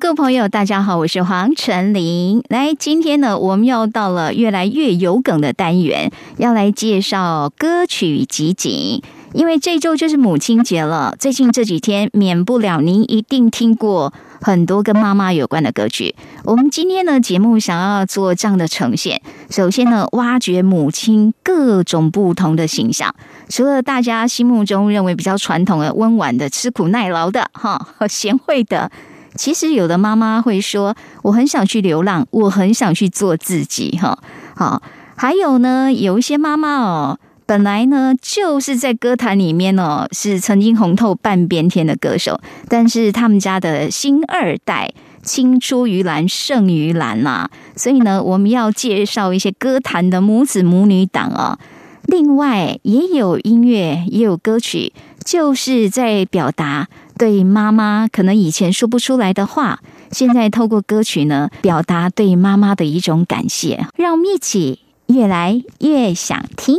各位朋友，大家好，我是黄晨林。来，今天呢，我们要到了越来越有梗的单元，要来介绍歌曲集锦。因为这周就是母亲节了，最近这几天免不了您一定听过很多跟妈妈有关的歌曲。我们今天呢，节目想要做这样的呈现，首先呢，挖掘母亲各种不同的形象，除了大家心目中认为比较传统的、温婉的、吃苦耐劳的、哈和贤惠的。其实有的妈妈会说：“我很想去流浪，我很想去做自己。”哈，好，还有呢，有一些妈妈哦，本来呢就是在歌坛里面哦，是曾经红透半边天的歌手，但是他们家的新二代青出于蓝胜于蓝呐，所以呢，我们要介绍一些歌坛的母子母女档啊。另外，也有音乐，也有歌曲，就是在表达。对妈妈可能以前说不出来的话，现在透过歌曲呢，表达对妈妈的一种感谢，让我们一起越来越想听。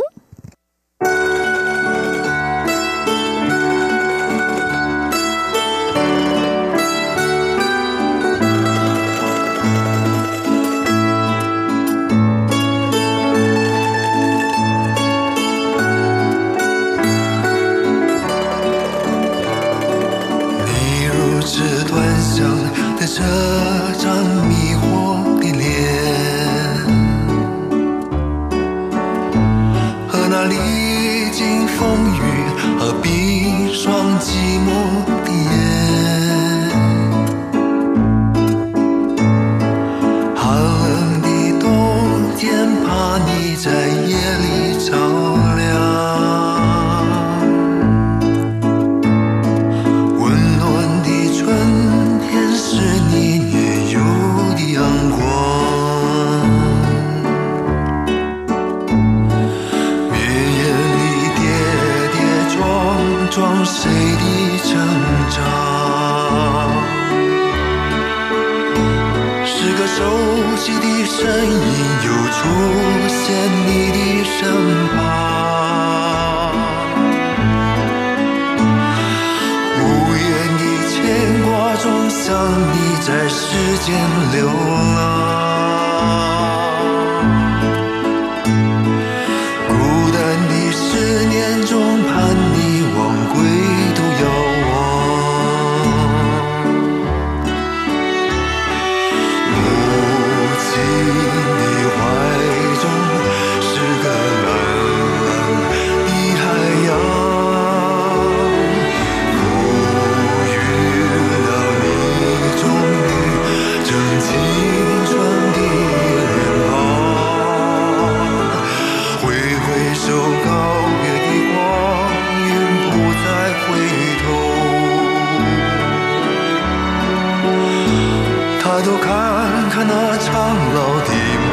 苍老的。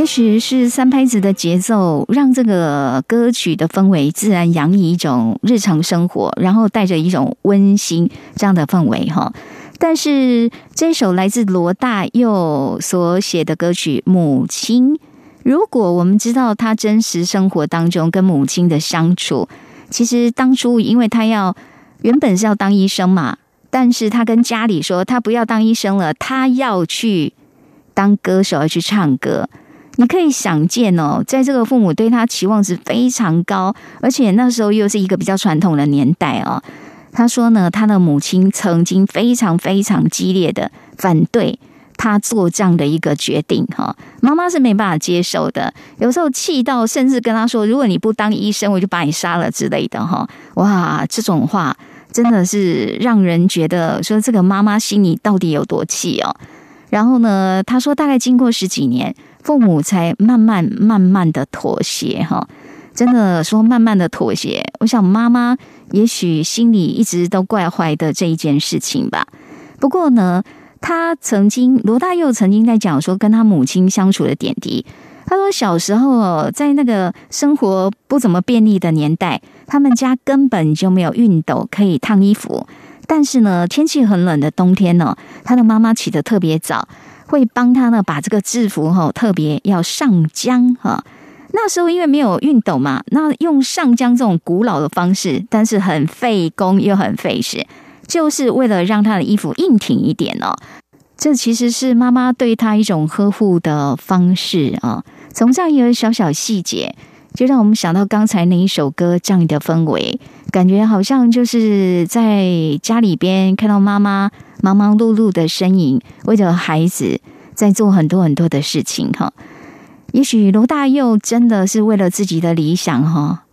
也许是三拍子的节奏，让这个歌曲的氛围自然洋溢一种日常生活，然后带着一种温馨这样的氛围哈。但是这首来自罗大佑所写的歌曲《母亲》，如果我们知道他真实生活当中跟母亲的相处，其实当初因为他要原本是要当医生嘛，但是他跟家里说他不要当医生了，他要去当歌手，要去唱歌。你可以想见哦，在这个父母对他期望值非常高，而且那时候又是一个比较传统的年代哦。他说呢，他的母亲曾经非常非常激烈的反对他做这样的一个决定哈。妈妈是没办法接受的，有时候气到甚至跟他说：“如果你不当医生，我就把你杀了”之类的哈。哇，这种话真的是让人觉得说这个妈妈心里到底有多气哦。然后呢，他说大概经过十几年。父母才慢慢慢慢的妥协哈，真的说慢慢的妥协。我想妈妈也许心里一直都怪坏的这一件事情吧。不过呢，他曾经罗大佑曾经在讲说跟他母亲相处的点滴。他说小时候在那个生活不怎么便利的年代，他们家根本就没有熨斗可以烫衣服。但是呢，天气很冷的冬天呢，他的妈妈起得特别早。会帮他呢，把这个制服哈特别要上浆哈。那时候因为没有熨斗嘛，那用上浆这种古老的方式，但是很费工又很费时，就是为了让他的衣服硬挺一点哦。这其实是妈妈对他一种呵护的方式啊。从这样一个小小细节，就让我们想到刚才那一首歌这样的氛围，感觉好像就是在家里边看到妈妈。忙忙碌碌的身影，为了孩子在做很多很多的事情哈。也许罗大佑真的是为了自己的理想哈，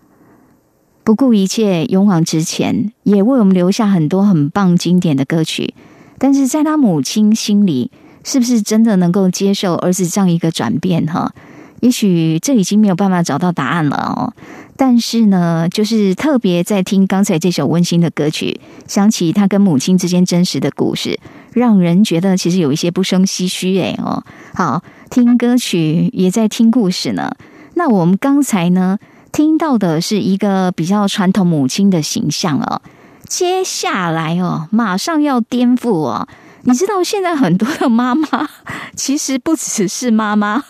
不顾一切勇往直前，也为我们留下很多很棒经典的歌曲。但是在他母亲心里，是不是真的能够接受儿子这样一个转变哈？也许这已经没有办法找到答案了哦。但是呢，就是特别在听刚才这首温馨的歌曲，想起他跟母亲之间真实的故事，让人觉得其实有一些不生唏嘘哎哦。好，听歌曲也在听故事呢。那我们刚才呢听到的是一个比较传统母亲的形象哦，接下来哦，马上要颠覆哦。你知道现在很多的妈妈其实不只是妈妈，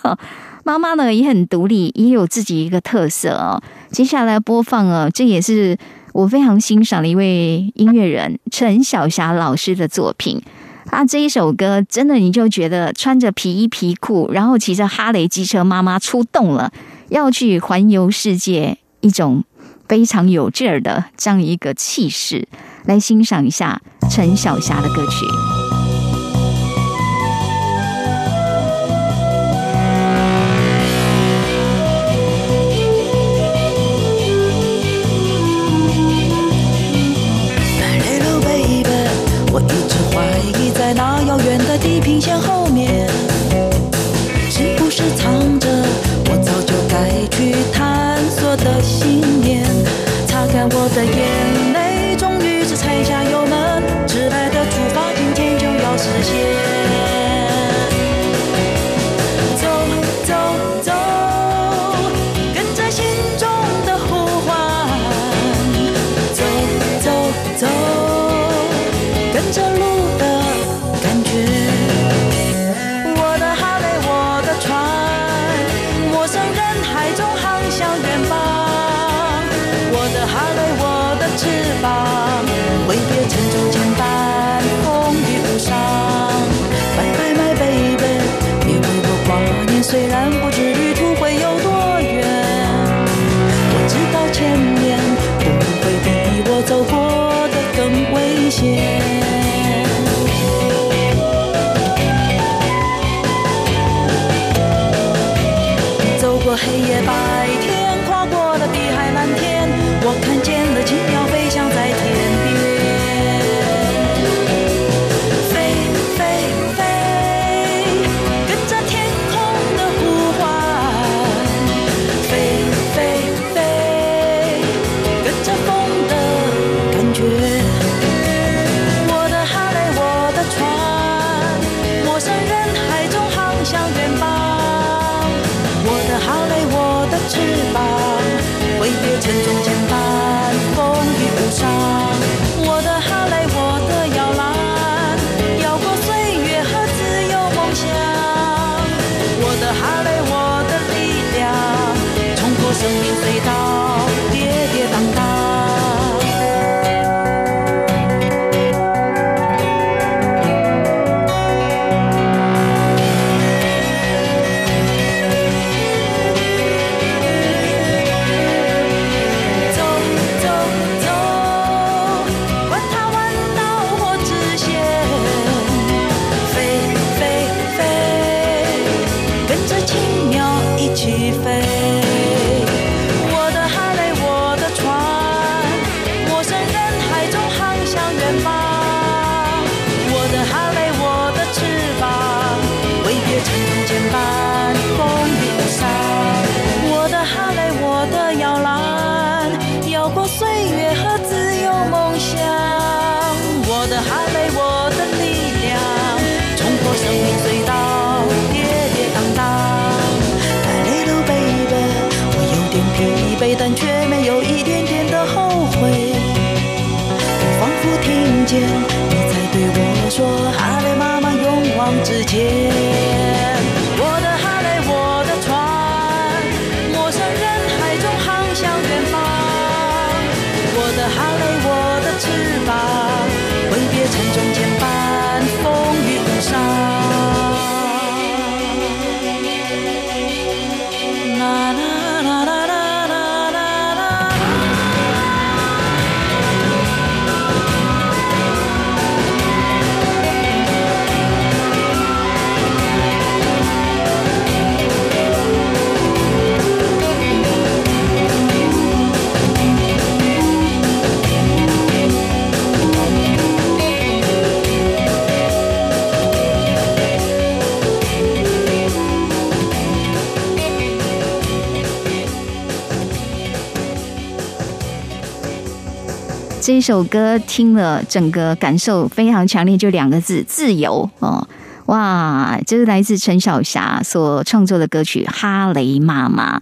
妈妈呢也很独立，也有自己一个特色哦。接下来播放啊，这也是我非常欣赏的一位音乐人陈小霞老师的作品。啊，这一首歌真的你就觉得穿着皮衣皮裤，然后骑着哈雷机车，妈妈出动了，要去环游世界，一种非常有劲儿的这样一个气势。来欣赏一下陈小霞的歌曲。在那遥远的地平线后面，是不是藏着我早就该去探索的信念？擦干我的眼这首歌听了，整个感受非常强烈，就两个字：自由哦。哇，这是来自陈小霞所创作的歌曲《哈雷妈妈》。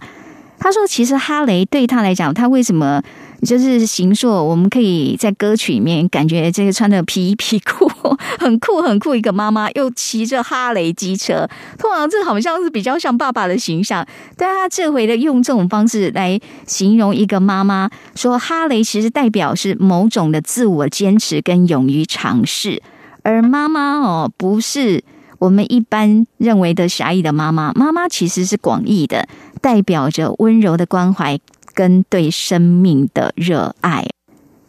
他说，其实哈雷对他来讲，他为什么就是形塑？我们可以在歌曲里面感觉这个穿的皮衣皮裤，很酷很酷一个妈妈，又骑着哈雷机车。通常这好像是比较像爸爸的形象，但他这回的用这种方式来形容一个妈妈，说哈雷其实代表是某种的自我坚持跟勇于尝试，而妈妈哦，不是我们一般认为的狭义的妈妈，妈妈其实是广义的，代表着温柔的关怀跟对生命的热爱。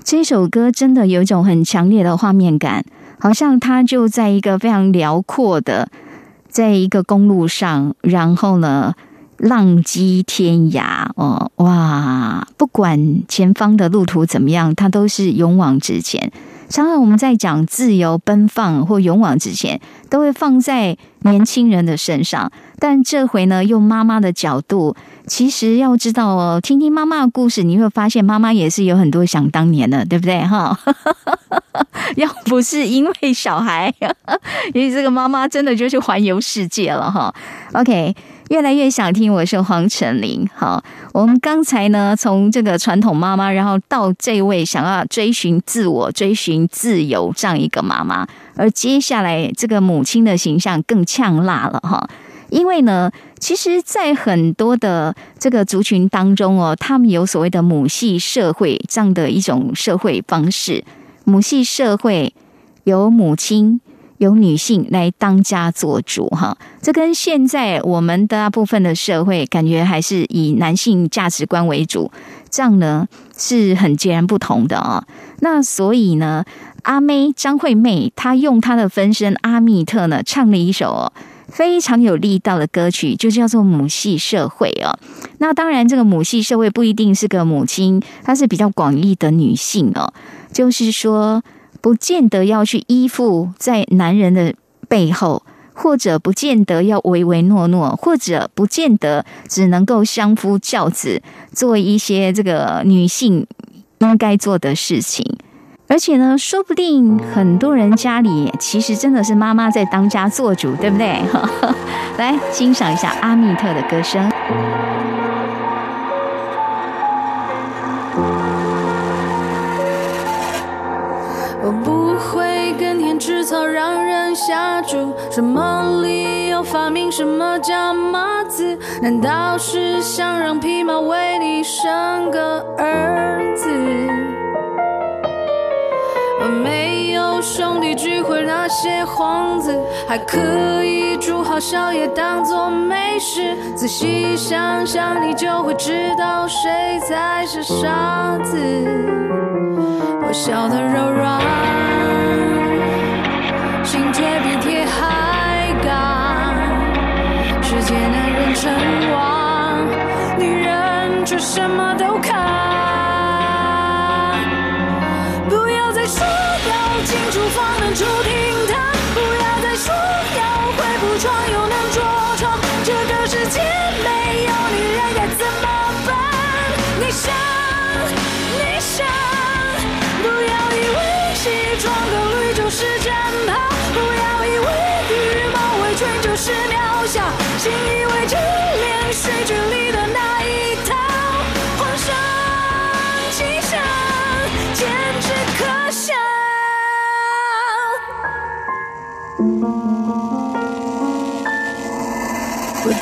这首歌真的有一种很强烈的画面感，好像他就在一个非常辽阔的，在一个公路上，然后呢，浪迹天涯哦，哇！不管前方的路途怎么样，他都是勇往直前。常常我们在讲自由奔放或勇往直前，都会放在年轻人的身上。但这回呢，用妈妈的角度，其实要知道哦，听听妈妈的故事，你会发现妈妈也是有很多想当年的，对不对？哈，要不是因为小孩，也许这个妈妈真的就是环游世界了哈。OK。越来越想听，我是黄晨林。好，我们刚才呢，从这个传统妈妈，然后到这位想要追寻自我、追寻自由这样一个妈妈，而接下来这个母亲的形象更呛辣了哈。因为呢，其实，在很多的这个族群当中哦，他们有所谓的母系社会这样的一种社会方式。母系社会有母亲。由女性来当家做主，哈，这跟现在我们大部分的社会感觉还是以男性价值观为主，这样呢是很截然不同的啊。那所以呢，阿妹张惠妹她用她的分身阿密特呢，唱了一首非常有力道的歌曲，就叫做《母系社会》哦。那当然，这个母系社会不一定是个母亲，她是比较广义的女性哦，就是说。不见得要去依附在男人的背后，或者不见得要唯唯诺诺，或者不见得只能够相夫教子，做一些这个女性应该做的事情。而且呢，说不定很多人家里其实真的是妈妈在当家做主，对不对？来欣赏一下阿密特的歌声。草让人下注？什么理由发明什么叫马子？难道是想让匹马为你生个儿子？没有兄弟聚会那些幌子，还可以煮好宵夜当做美食。仔细想想，你就会知道谁才是傻子。我笑得柔软，却比铁还刚。世界男人称王，女人却什么都扛。不要再说要进厨房能出厅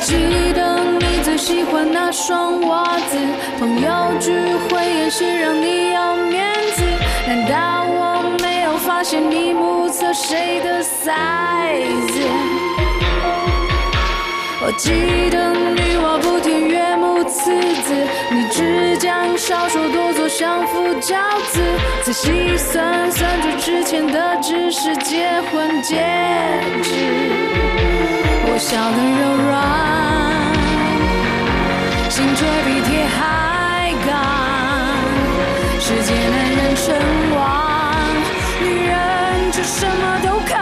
记得你最喜欢那双袜子，朋友聚会演戏让你要面子，难道我没有发现你目测谁的 size？我记得女娲补天岳母刺子，你只讲少说多做相夫教子，仔细算算这之前的只是结婚戒指。我笑得柔软，心却比铁还刚。世界男人称王，女人却什么都扛。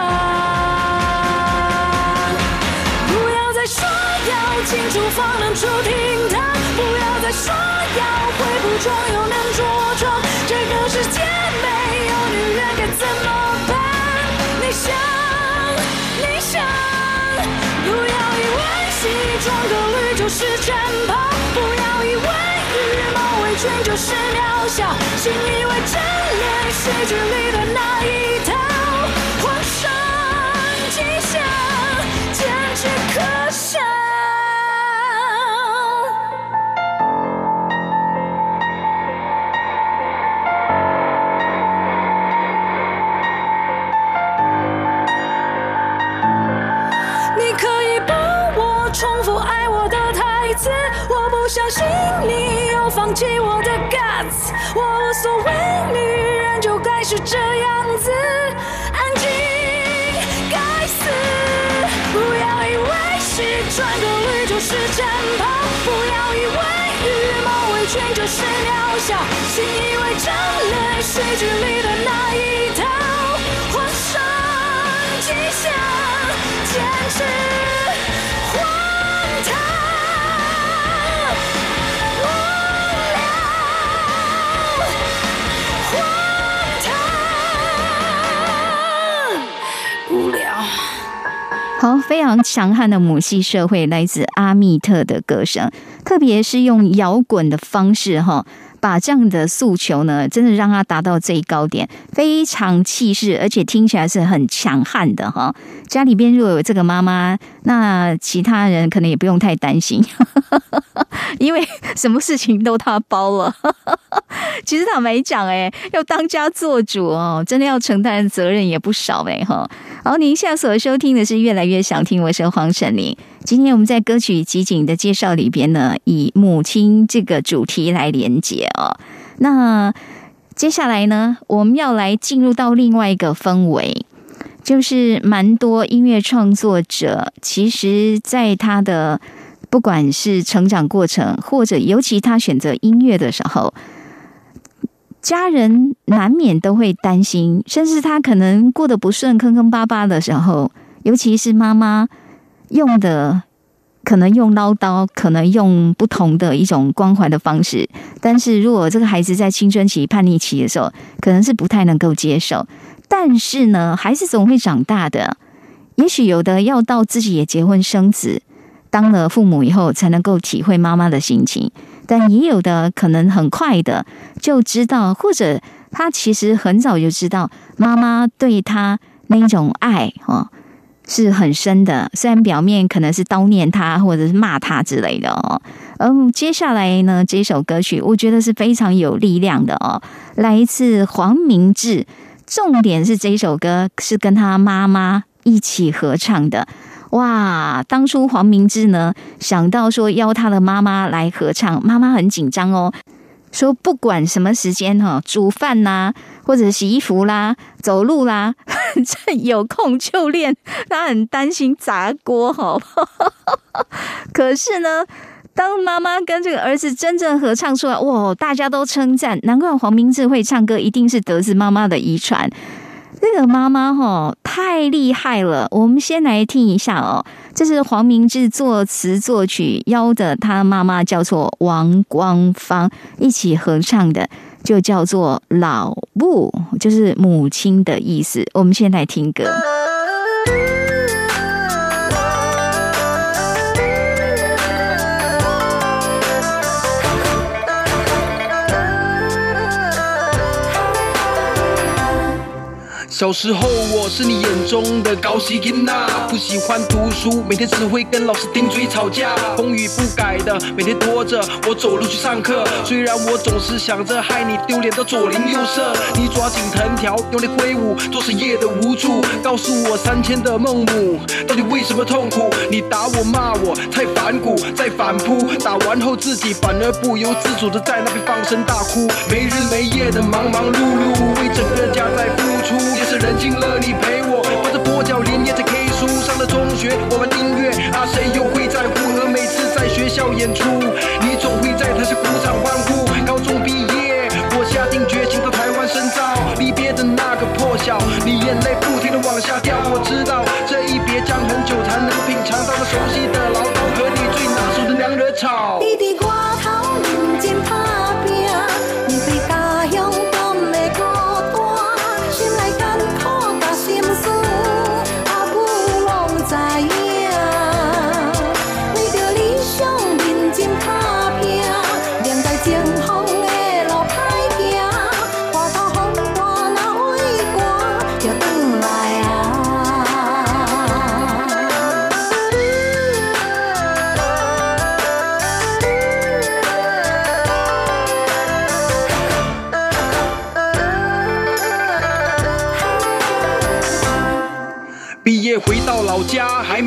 不要再说要进厨房能出厅堂，不要再说要会铺床又就是战袍，不要以为羽毛围裙就是渺小，信以为真连续剧里的那不相信你又放弃我的 guts，我无所谓，女人就该是这样子，安静，该死！不要以为西装革履就是战袍，不要以为羽毛围裙就是渺小，信以为真连续剧里的那一套，皇上气象坚持好，非常强悍的母系社会来自阿密特的歌声，特别是用摇滚的方式哈，把这样的诉求呢，真的让他达到最高点，非常气势，而且听起来是很强悍的哈。家里边如果有这个妈妈，那其他人可能也不用太担心，因为什么事情都他包了。其实坦白讲，哎，要当家做主哦，真的要承担的责任也不少哎哈。好，您现在所收听的是越来越想听，我是黄晨林。今天我们在歌曲集锦的介绍里边呢，以母亲这个主题来连接哦。那接下来呢，我们要来进入到另外一个氛围，就是蛮多音乐创作者，其实在他的不管是成长过程，或者尤其他选择音乐的时候，家人难免都会担心，甚至他可能过得不顺、坑坑巴巴的时候，尤其是妈妈用的。可能用唠叨，可能用不同的一种关怀的方式，但是如果这个孩子在青春期、叛逆期的时候，可能是不太能够接受。但是呢，孩子总会长大的。也许有的要到自己也结婚生子，当了父母以后，才能够体会妈妈的心情。但也有的可能很快的就知道，或者他其实很早就知道妈妈对他那一种爱哦，是很深的。虽然表面可能是叨念他或者是骂他之类的哦。嗯，接下来呢，这首歌曲我觉得是非常有力量的哦，来自黄明志。重点是这首歌是跟他妈妈一起合唱的。哇！当初黄明志呢想到说邀他的妈妈来合唱，妈妈很紧张哦，说不管什么时间哈，煮饭呐，或者洗衣服啦、走路啦，趁有空就练。他很担心砸锅哈。可是呢，当妈妈跟这个儿子真正合唱出来，哇！大家都称赞，难怪黄明志会唱歌，一定是得自妈妈的遗传。这个妈妈哈太厉害了，我们先来听一下哦。这是黄明志作词作曲，邀的他妈妈叫做王光芳一起合唱的，就叫做《老母》，就是母亲的意思。我们先来听歌。小时候我是你眼中的高希金娜，不喜欢读书，每天只会跟老师顶嘴吵架，风雨不改的每天拖着我走路去上课。虽然我总是想着害你丢脸到左邻右舍，你抓紧藤条用力挥舞，做事业的无助。告诉我三千的孟母到底为什么痛苦？你打我骂我太反骨再反扑，打完后自己反而不由自主的在那边放声大哭，没日没夜的忙忙碌碌，为整个家在付出。是人尽了，你陪我，抱着跛脚连夜在 K 书。上了中学，我玩音乐，啊，谁又会在乎？和每次在学校演出，你总会在台下鼓掌欢呼。高中毕业，我下定决心到台湾深造。离别的那个破晓，你眼泪不停的往下掉。我知道这一别将很久才能品尝到那熟悉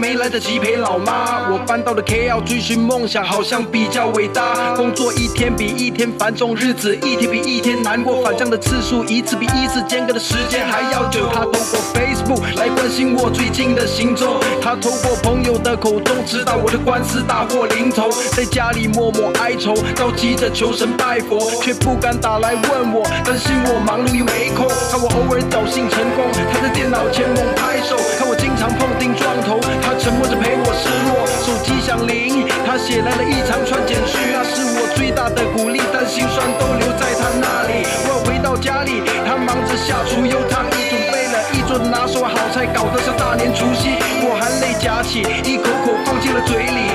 没来得及陪老妈，我搬到了 KL 追寻梦想，好像比较伟大。工作一天比一天繁重，日子一天比一天难过，返乡的次数一次比一次间隔的时间还要久。他通过 Facebook 来关心我最近的行踪，他透过朋友的口中知道我的官司大祸临头，在家里默默哀愁，着急着求神拜佛，却不敢打来问我，担心我忙碌又没空。看我偶尔侥幸成功，他在电脑前猛拍手，看我经。常碰钉撞头，他沉默着陪我失落。手机响铃，他写来了一长串简讯，那是我最大的鼓励，但心酸都留在他那里。我回到家里，他忙着下厨又烫衣，准备了一桌拿手好菜，搞得像大年除夕。我含泪夹起，一口口放进了嘴里，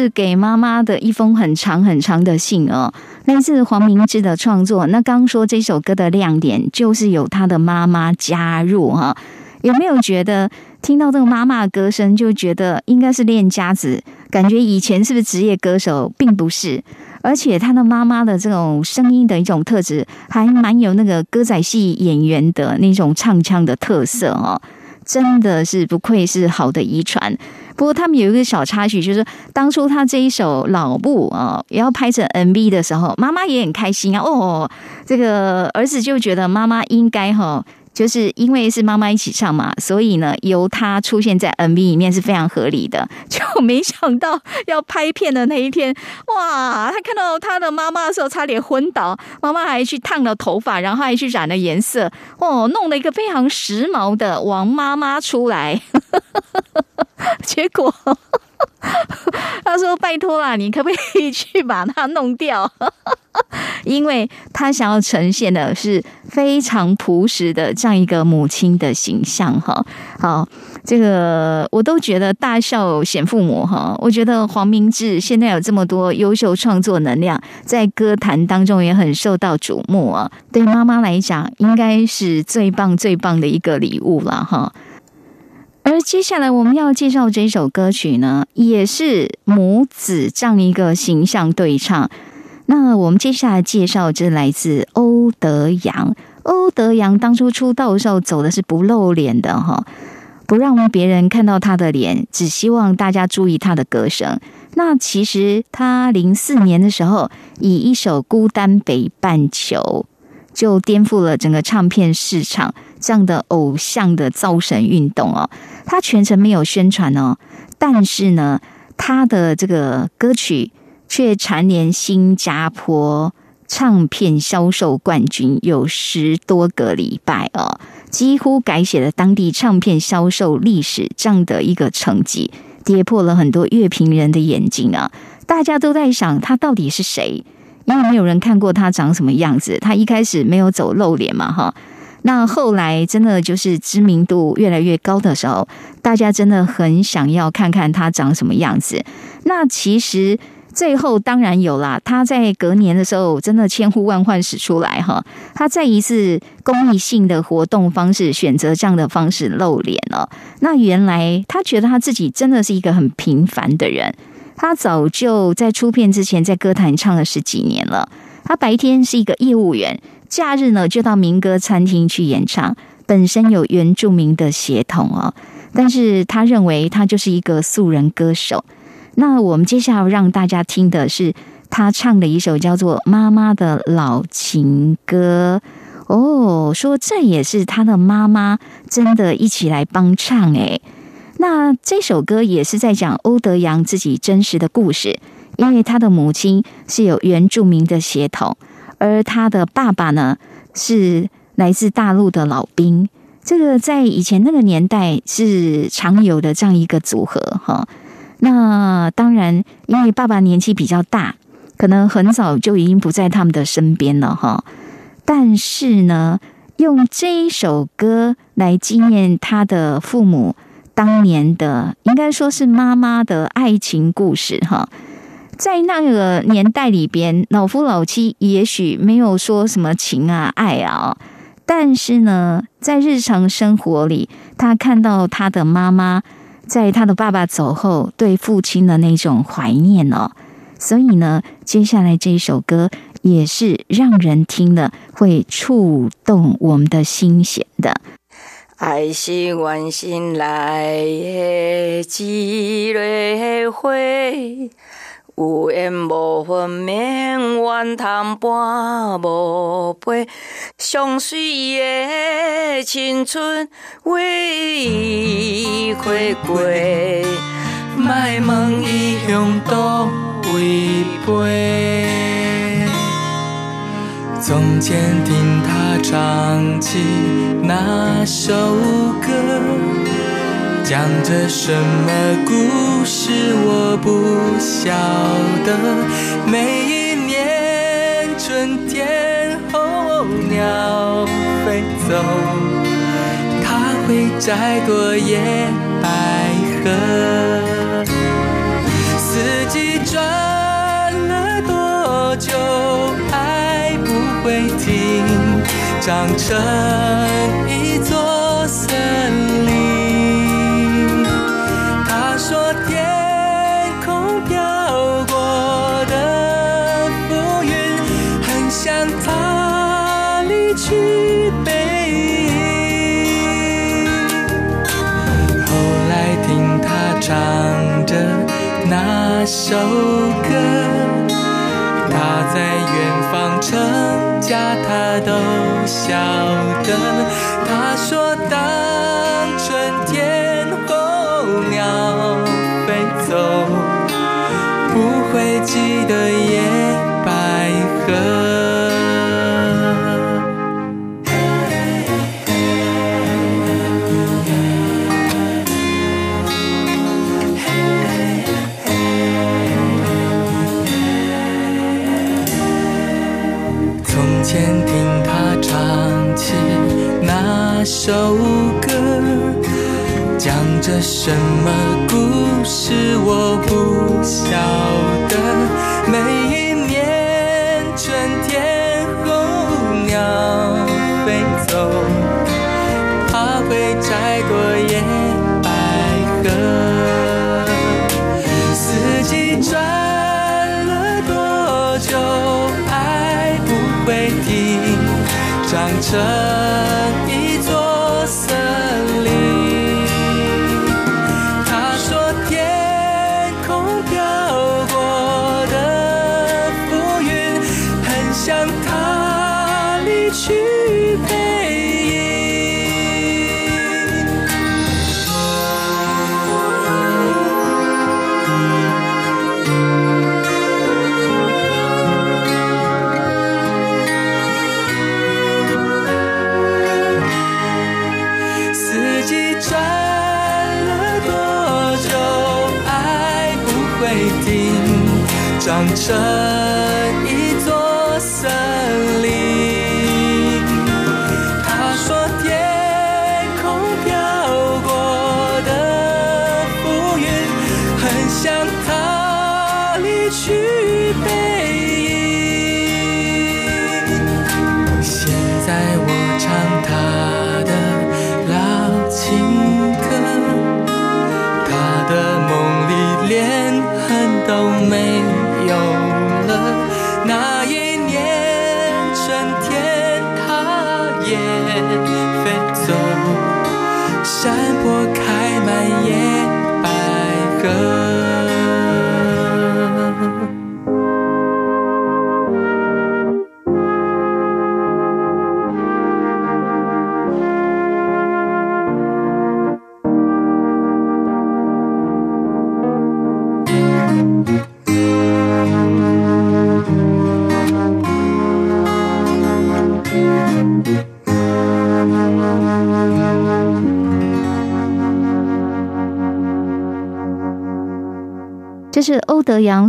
是给妈妈的一封很长很长的信哦，来自黄明志的创作。那刚说这首歌的亮点就是有他的妈妈加入哈，有没有觉得听到这个妈妈的歌声就觉得应该是练家子？感觉以前是不是职业歌手，并不是。而且他的妈妈的这种声音的一种特质，还蛮有那个歌仔戏演员的那种唱腔的特色哦，真的是不愧是好的遗传。不过他们有一个小插曲，就是当初他这一首《老布》啊，也要拍成 MV 的时候，妈妈也很开心啊。哦，这个儿子就觉得妈妈应该哈。就是因为是妈妈一起唱嘛，所以呢，由她出现在 MV 里面是非常合理的。就没想到要拍片的那一天，哇！他看到他的妈妈的时候，差点昏倒。妈妈还去烫了头发，然后还去染了颜色，哦，弄了一个非常时髦的王妈妈出来。结果。他说：“拜托啦，你可不可以去把它弄掉？因为他想要呈现的是非常朴实的这样一个母亲的形象。哈，好，这个我都觉得大孝显父母。哈，我觉得黄明志现在有这么多优秀创作能量，在歌坛当中也很受到瞩目啊。对妈妈来讲，应该是最棒最棒的一个礼物了。哈。”而接下来我们要介绍这首歌曲呢，也是母子这样一个形象对唱。那我们接下来介绍，这来自欧德阳。欧德阳当初出道的时候走的是不露脸的哈，不让别人看到他的脸，只希望大家注意他的歌声。那其实他零四年的时候，以一首《孤单北半球》就颠覆了整个唱片市场。这样的偶像的造神运动哦，他全程没有宣传哦，但是呢，他的这个歌曲却蝉联新加坡唱片销售冠军有十多个礼拜哦，几乎改写了当地唱片销售历史这样的一个成绩，跌破了很多乐评人的眼睛啊！大家都在想他到底是谁，因为没有人看过他长什么样子，他一开始没有走露脸嘛，哈。那后来真的就是知名度越来越高的时候，大家真的很想要看看他长什么样子。那其实最后当然有啦，他在隔年的时候真的千呼万唤始出来哈，他在一次公益性的活动方式选择这样的方式露脸了。那原来他觉得他自己真的是一个很平凡的人，他早就在出片之前在歌坛唱了十几年了。他白天是一个业务员。假日呢，就到民歌餐厅去演唱。本身有原住民的血统哦，但是他认为他就是一个素人歌手。那我们接下来让大家听的是他唱的一首叫做《妈妈的老情歌》哦，说这也是他的妈妈真的一起来帮唱诶。那这首歌也是在讲欧德阳自己真实的故事，因为他的母亲是有原住民的血统。而他的爸爸呢，是来自大陆的老兵，这个在以前那个年代是常有的这样一个组合哈。那当然，因为爸爸年纪比较大，可能很早就已经不在他们的身边了哈。但是呢，用这一首歌来纪念他的父母当年的，应该说是妈妈的爱情故事哈。在那个年代里边，老夫老妻也许没有说什么情啊爱啊，但是呢，在日常生活里，他看到他的妈妈在他的爸爸走后对父亲的那种怀念哦，所以呢，接下来这一首歌也是让人听了会触动我们的心弦的。爱是愿心来的几蕊花。有缘无分，免怨叹半无陪，上水的青春为伊花过，莫问伊向倒位飞。从前听他唱起那首歌。讲着什么故事，我不晓得。每一年春天候鸟飞走，它会摘朵野百合。四季转了多久，爱不会停，长成一座森林。唱着那首歌，他在远方成家，他都晓得。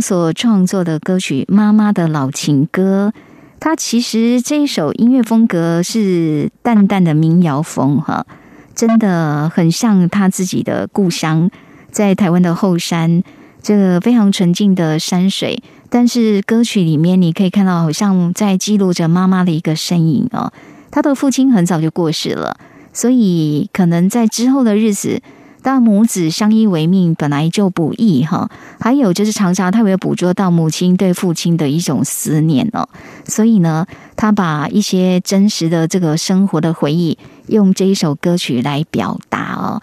所创作的歌曲《妈妈的老情歌》。它其实这一首音乐风格是淡淡的民谣风，哈，真的很像他自己的故乡，在台湾的后山，这个非常纯净的山水。但是歌曲里面你可以看到，好像在记录着妈妈的一个身影哦。他的父亲很早就过世了，所以可能在之后的日子。当母子相依为命本来就不易哈，还有就是常常他会捕捉到母亲对父亲的一种思念哦，所以呢，他把一些真实的这个生活的回忆，用这一首歌曲来表达哦。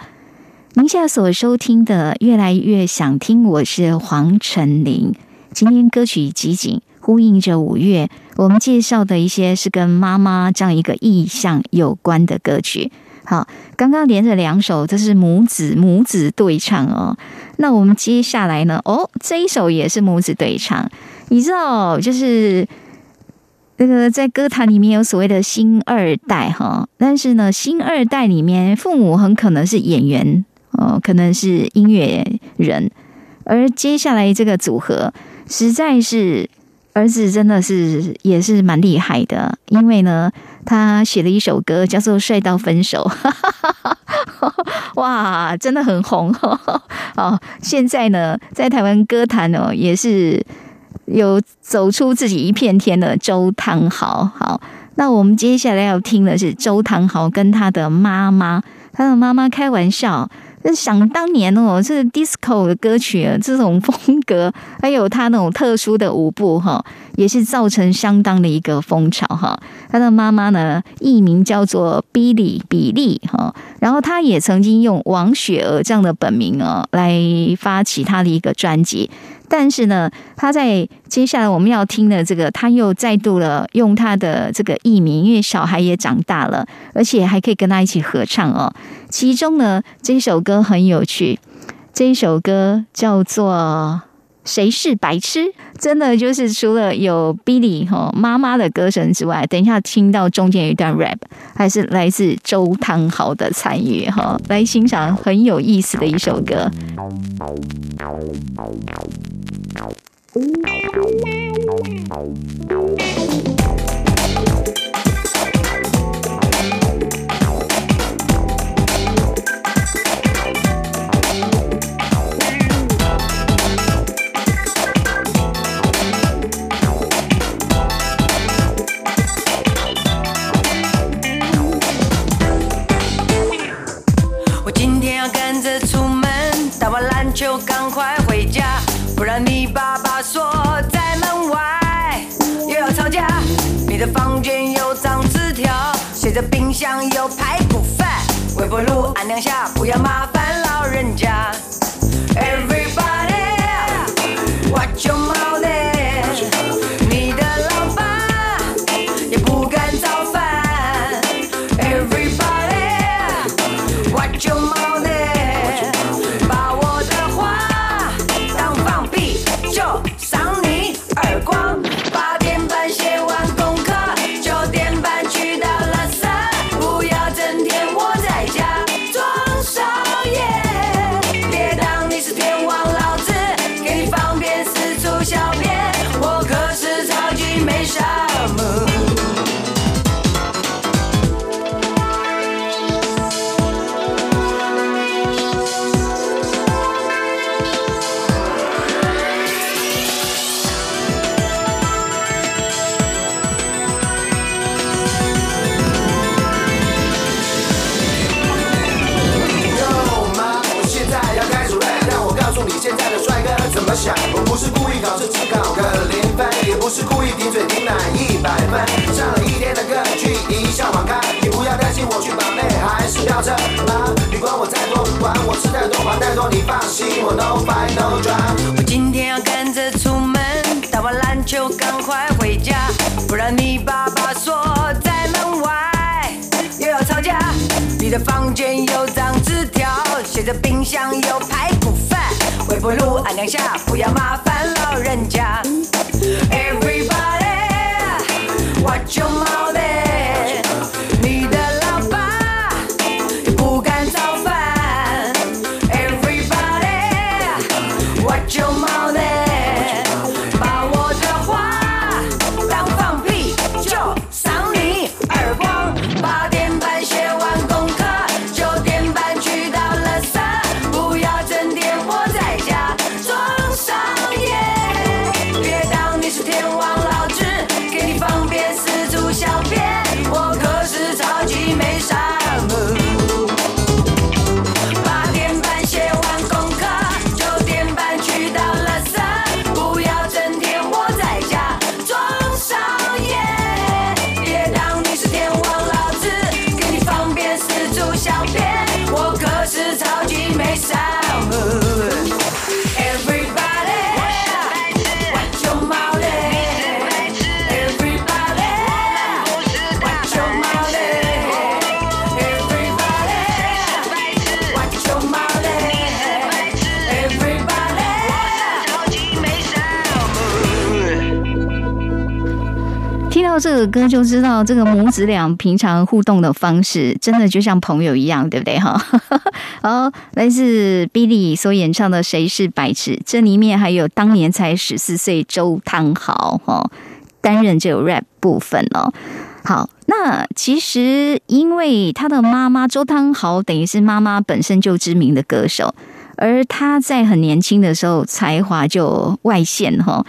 您现在所收听的越来越想听，我是黄晨林。今天歌曲集锦呼应着五月，我们介绍的一些是跟妈妈这样一个意象有关的歌曲。好，刚刚连着两首，这是母子母子对唱哦。那我们接下来呢？哦，这一首也是母子对唱。你知道，就是那个在歌坛里面有所谓的新二代哈，但是呢，新二代里面父母很可能是演员哦，可能是音乐人，而接下来这个组合实在是。儿子真的是也是蛮厉害的，因为呢，他写了一首歌叫做《帅到分手》，哇，真的很红 哦。现在呢，在台湾歌坛呢，也是有走出自己一片天的周汤豪。好，那我们接下来要听的是周汤豪跟他的妈妈，他的妈妈开玩笑。那想当年哦，这 disco 的歌曲，这种风格，还有他那种特殊的舞步哈，也是造成相当的一个风潮哈。他的妈妈呢，艺名叫做 Billy 比利哈，然后他也曾经用王雪儿这样的本名哦来发起他的一个专辑。但是呢，他在接下来我们要听的这个，他又再度了用他的这个艺名，因为小孩也长大了，而且还可以跟他一起合唱哦。其中呢，这首歌很有趣，这首歌叫做《谁是白痴》，真的就是除了有 Billy 哈妈妈的歌声之外，等一下听到中间一段 rap，还是来自周汤豪的参与哈，来欣赏很有意思的一首歌。打完篮球赶快回家，不然你爸爸锁在门外，又要吵架。你的房间有张纸条，写着冰箱有排骨饭，微波炉按两下，不要麻烦老人家。也不是故意顶嘴顶满一百分。上了一天的歌曲一笑往开，你不要担心我去把妹还是飙车吗？你管我再多，管我吃太多管太多，你放心，我 no fight no drama。我今天要赶着出门，打完篮球赶快回家，不然你爸爸锁在门外，又要吵架。你的房间有张纸条，写着冰箱有排骨饭，微波炉按两下，不要麻烦老人家。Everybody, watch your mouth. 个歌就知道，这个母子俩平常互动的方式，真的就像朋友一样，对不对哈？好，来自 Billy 所演唱的《谁是白痴》，这里面还有当年才十四岁周汤豪哈担任这个 rap 部分哦。好，那其实因为他的妈妈周汤豪等于是妈妈本身就知名的歌手，而他在很年轻的时候才华就外现哈。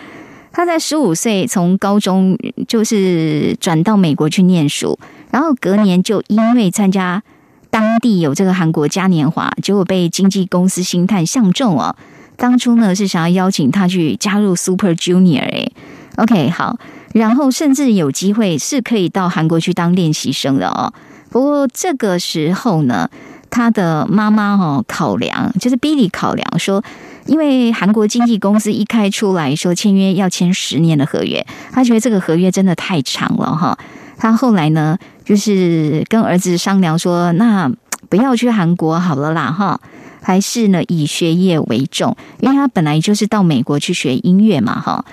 他在十五岁从高中就是转到美国去念书，然后隔年就因为参加当地有这个韩国嘉年华，结果被经纪公司星探相中哦。当初呢是想要邀请他去加入 Super Junior 哎，OK 好，然后甚至有机会是可以到韩国去当练习生的哦。不过这个时候呢，他的妈妈哈考量就是 Billy 考量说。因为韩国经纪公司一开出来说签约要签十年的合约，他觉得这个合约真的太长了哈。他后来呢，就是跟儿子商量说，那不要去韩国好了啦哈，还是呢以学业为重，因为他本来就是到美国去学音乐嘛哈。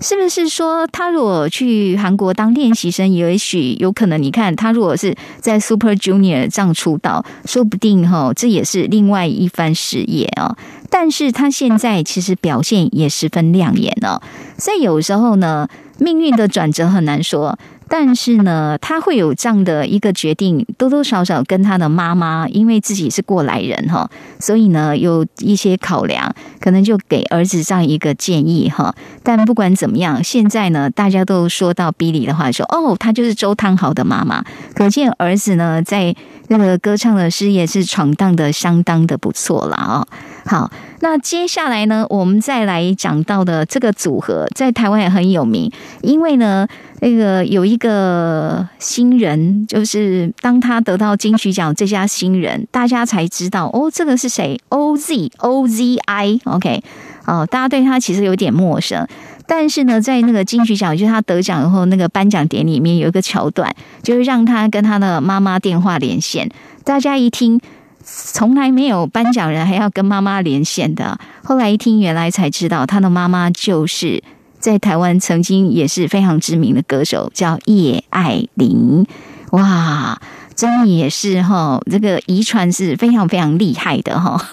是不是说他如果去韩国当练习生，也许有可能？你看他如果是在 Super Junior 这样出道，说不定哈，这也是另外一番事业哦。但是他现在其实表现也十分亮眼哦，所以有时候呢，命运的转折很难说。但是呢，他会有这样的一个决定，多多少少跟他的妈妈，因为自己是过来人哈，所以呢有一些考量，可能就给儿子这样一个建议哈。但不管怎么样，现在呢，大家都说到 Billy 的话，说哦，他就是周汤豪的妈妈，可见儿子呢在那个歌唱的事业是闯荡的相当的不错了啊。好，那接下来呢，我们再来讲到的这个组合，在台湾也很有名，因为呢。那个有一个新人，就是当他得到金曲奖，这家新人大家才知道哦，这个是谁？OZ OZI，OK，哦，大家对他其实有点陌生。但是呢，在那个金曲奖，就是他得奖以后，那个颁奖典礼里面有一个桥段，就是让他跟他的妈妈电话连线。大家一听，从来没有颁奖人还要跟妈妈连线的。后来一听，原来才知道他的妈妈就是。在台湾曾经也是非常知名的歌手，叫叶爱玲。哇，真的也是哈，这个遗传是非常非常厉害的哈。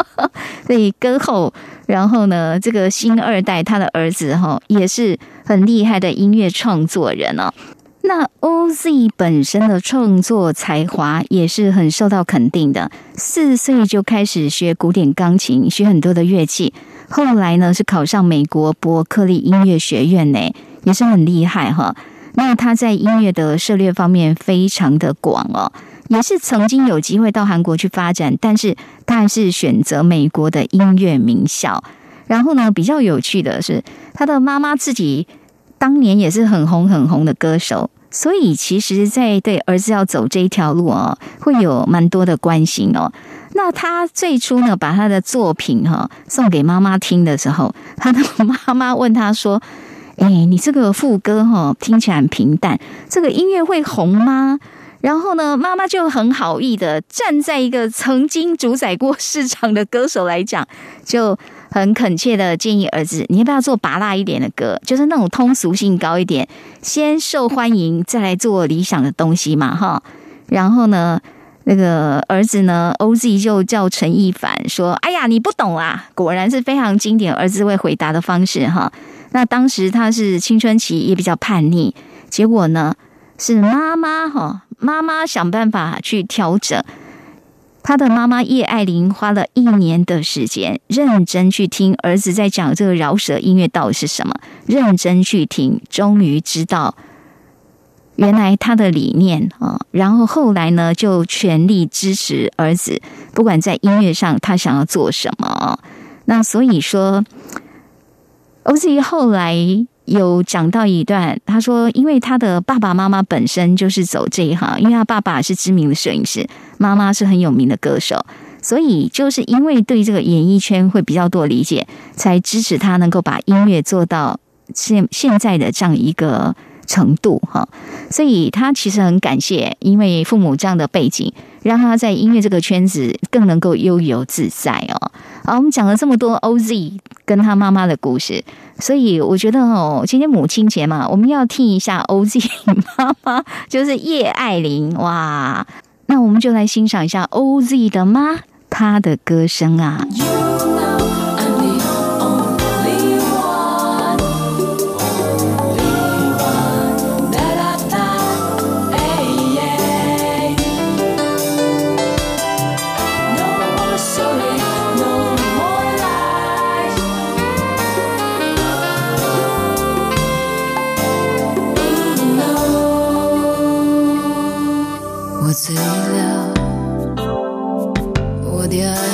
所以歌后，然后呢，这个新二代他的儿子哈，也是很厉害的音乐创作人哦。那 OZ 本身的创作才华也是很受到肯定的，四岁就开始学古典钢琴，学很多的乐器。后来呢，是考上美国伯克利音乐学院呢，也是很厉害哈。那他在音乐的涉猎方面非常的广哦，也是曾经有机会到韩国去发展，但是他还是选择美国的音乐名校。然后呢，比较有趣的是，他的妈妈自己当年也是很红很红的歌手，所以其实，在对儿子要走这一条路哦，会有蛮多的关心哦。那他最初呢，把他的作品哈送给妈妈听的时候，他的妈妈问他说：“哎，你这个副歌哈听起来很平淡，这个音乐会红吗？”然后呢，妈妈就很好意的站在一个曾经主宰过市场的歌手来讲，就很恳切的建议儿子：“你要不要做拔辣一点的歌，就是那种通俗性高一点，先受欢迎，再来做理想的东西嘛？”哈，然后呢？那个儿子呢？OZ 就叫陈亦凡说：“哎呀，你不懂啊！”果然是非常经典儿子会回答的方式哈。那当时他是青春期，也比较叛逆。结果呢，是妈妈哈，妈妈想办法去调整。他的妈妈叶爱玲花了一年的时间，认真去听儿子在讲这个饶舌音乐到底是什么，认真去听，终于知道。原来他的理念啊，然后后来呢，就全力支持儿子，不管在音乐上他想要做什么。那所以说，OZ 后来有讲到一段，他说，因为他的爸爸妈妈本身就是走这一行，因为他爸爸是知名的摄影师，妈妈是很有名的歌手，所以就是因为对这个演艺圈会比较多理解，才支持他能够把音乐做到现现在的这样一个。程度哈，所以他其实很感谢，因为父母这样的背景，让他在音乐这个圈子更能够悠游自在哦。好，我们讲了这么多 OZ 跟他妈妈的故事，所以我觉得哦，今天母亲节嘛，我们要听一下 OZ 妈妈，就是叶爱玲哇。那我们就来欣赏一下 OZ 的妈，她的歌声啊。醉了，我的爱。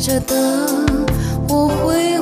着灯我会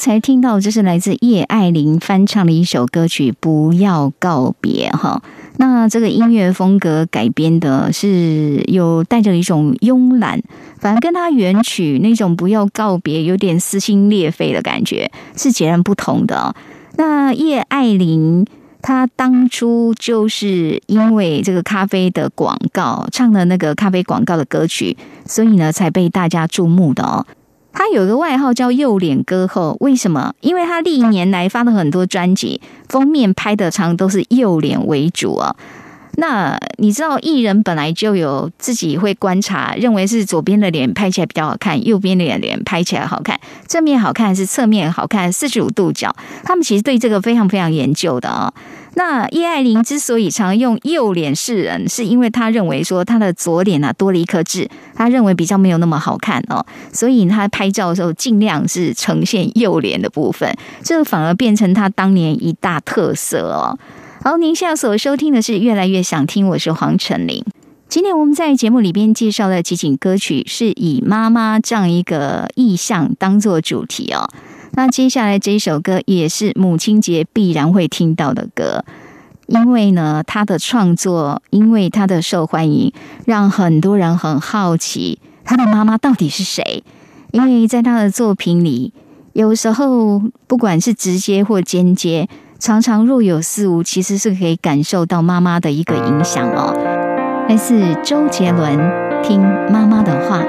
才听到，这是来自叶爱玲翻唱的一首歌曲《不要告别》哈。那这个音乐风格改编的是有带着一种慵懒，反而跟它原曲那种“不要告别”有点撕心裂肺的感觉是截然不同的。那叶爱玲她当初就是因为这个咖啡的广告唱的那个咖啡广告的歌曲，所以呢才被大家注目的哦。他有个外号叫“右脸歌后”，为什么？因为他历年来发的很多专辑封面拍的常都是右脸为主啊。那你知道艺人本来就有自己会观察，认为是左边的脸拍起来比较好看，右边的脸拍起来好看，正面好看还是侧面好看？四十五度角，他们其实对这个非常非常研究的啊。那叶爱玲之所以常用右脸示人，是因为她认为说她的左脸啊多了一颗痣，她认为比较没有那么好看哦，所以她拍照的时候尽量是呈现右脸的部分，这反而变成她当年一大特色哦。好，您现在所收听的是《越来越想听》，我是黄晨林。今天我们在节目里边介绍的几景歌曲，是以妈妈这样一个意象当做主题哦。那接下来这一首歌也是母亲节必然会听到的歌，因为呢，他的创作，因为他的受欢迎，让很多人很好奇他的妈妈到底是谁。因为在他的作品里，有时候不管是直接或间接，常常若有似无，其实是可以感受到妈妈的一个影响哦。来自周杰伦，《听妈妈的话》。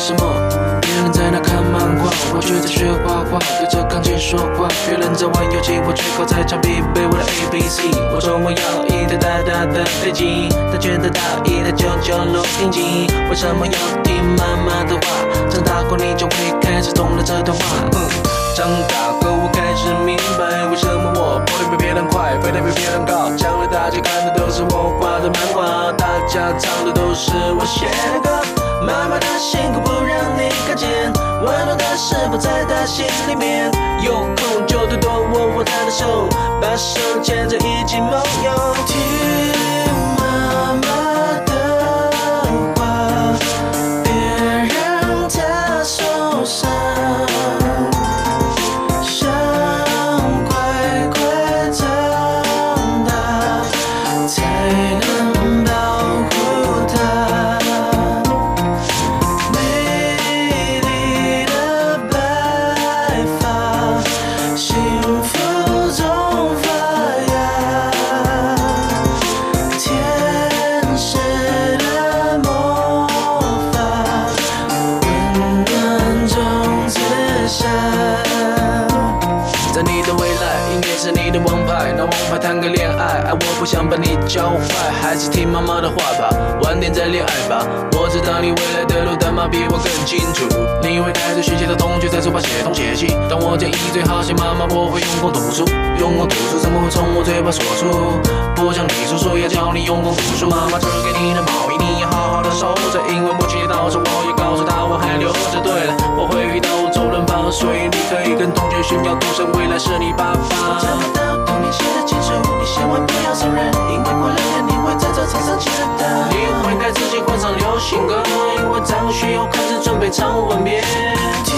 为什么别人在那看漫画，我却在学画画，对着钢琴说话？别人在玩游戏，我却靠在墙壁背我的 A B C。我说我要一台大大的飞机，他却得到一台旧旧录音机。为什么要听妈妈的话？长大后你就会开始懂了这段话。嗯，长大后我开始明白，为什么我跑得比别人快，飞得比别人高。将来大家看的都是我画的漫画，大家唱的都是我写的歌。妈妈的辛苦不让你看见，温暖的食谱在她心里面？有空就多多握握她的手，把手牵着一起梦游。听妈妈你的王牌，拿王牌谈个恋爱，爱我不想把你教坏，还是听妈妈的话吧，晚点再恋爱吧。我知道你未来的路，但妈比我更清楚。你会带着学习的同学在书包写东写西，当我建议最好写妈妈，我会用功读书，用功读书怎么会从我嘴巴说出？不像你叔叔要教你用功读书，妈妈织给你的毛衣你要好好的收着，因为母亲节到时我也告诉她我还留着。对了，我会遇到周润发，所以你可以跟同学炫耀，赌神未来是你爸爸。找不到童年写的情书，你千万不要送人，因为过两天你会在这场上见到。你会给自己换上流行歌，因为张学友开始准备唱吻别。听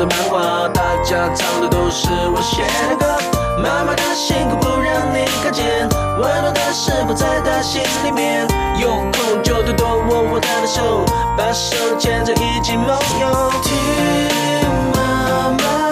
的漫画，大家唱的都是我写的歌。妈妈的辛苦不让你看见，温暖的是否在她心里面？有空就多多握握她的手，把手牵着一起梦游。听妈妈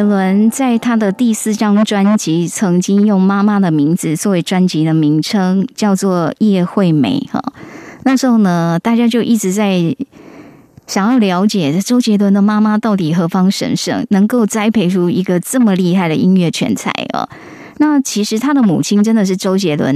杰伦在他的第四张专辑曾经用妈妈的名字作为专辑的名称，叫做《叶惠美》哈。那时候呢，大家就一直在想要了解周杰伦的妈妈到底何方神圣，能够栽培出一个这么厉害的音乐全才哦。那其实他的母亲真的是周杰伦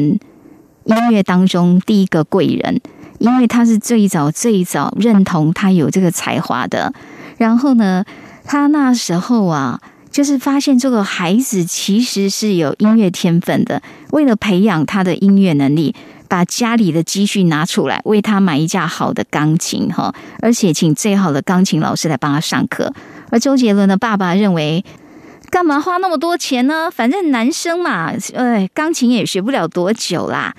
音乐当中第一个贵人，因为他是最早最早认同他有这个才华的。然后呢，他那时候啊，就是发现这个孩子其实是有音乐天分的，为了培养他的音乐能力，把家里的积蓄拿出来，为他买一架好的钢琴哈，而且请最好的钢琴老师来帮他上课。而周杰伦的爸爸认为。干嘛花那么多钱呢？反正男生嘛，呃，钢琴也学不了多久啦。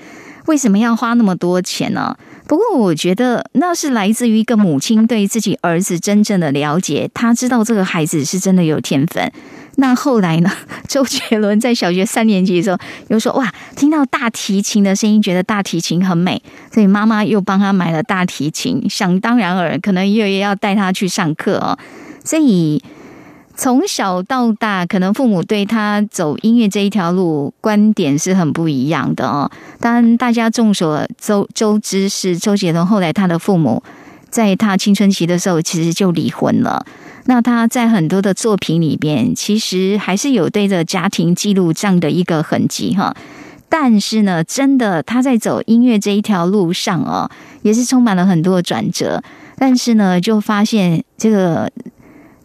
为什么要花那么多钱呢？不过我觉得那是来自于一个母亲对自己儿子真正的了解，他知道这个孩子是真的有天分。那后来呢？周杰伦在小学三年级的时候，又说哇，听到大提琴的声音，觉得大提琴很美，所以妈妈又帮他买了大提琴。想当然尔，可能又要带他去上课哦。所以从小到大，可能父母对他走音乐这一条路观点是很不一样的哦。当然，大家众所周周知是周杰伦后来他的父母在他青春期的时候其实就离婚了。那他在很多的作品里边，其实还是有对着家庭记录这样的一个痕迹哈。但是呢，真的他在走音乐这一条路上哦，也是充满了很多的转折。但是呢，就发现这个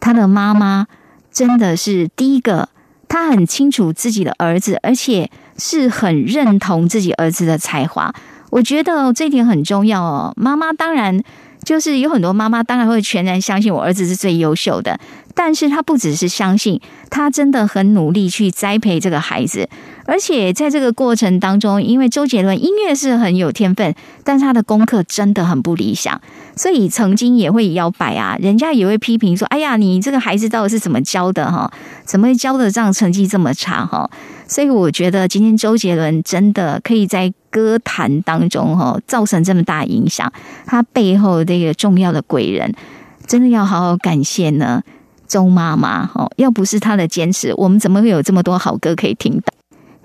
他的妈妈真的是第一个，他很清楚自己的儿子，而且是很认同自己儿子的才华。我觉得这一点很重要哦。妈妈当然就是有很多妈妈当然会全然相信我儿子是最优秀的，但是他不只是相信，他真的很努力去栽培这个孩子。而且在这个过程当中，因为周杰伦音乐是很有天分，但他的功课真的很不理想，所以曾经也会摇摆啊，人家也会批评说：“哎呀，你这个孩子到底是怎么教的哈？怎么教的这样成绩这么差哈？”所以我觉得今天周杰伦真的可以在歌坛当中哈造成这么大影响，他背后这个重要的贵人，真的要好好感谢呢，周妈妈哦，要不是她的坚持，我们怎么会有这么多好歌可以听到？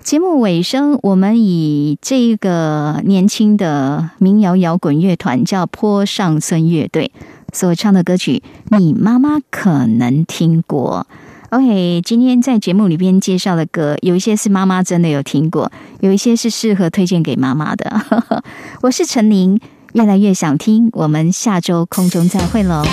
节目尾声，我们以这个年轻的民谣摇滚乐团叫坡上村乐队所唱的歌曲，你妈妈可能听过。OK，今天在节目里边介绍的歌，有一些是妈妈真的有听过，有一些是适合推荐给妈妈的。我是陈琳，越来越想听，我们下周空中再会喽。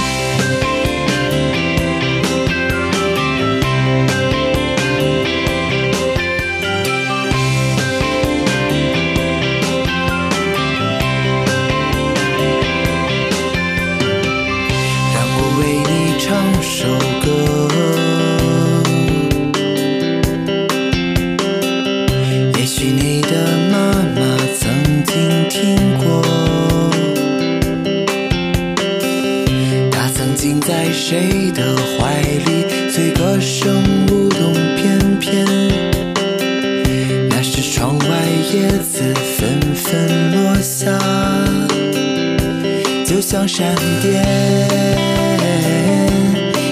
像闪电，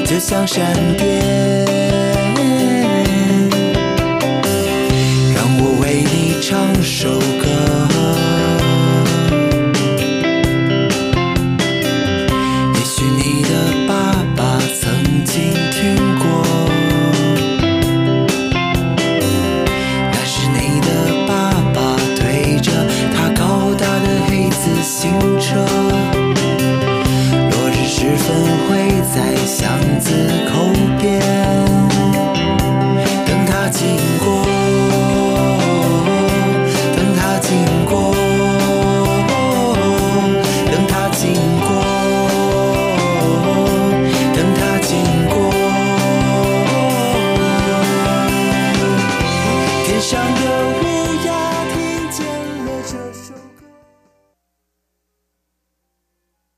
就像闪电，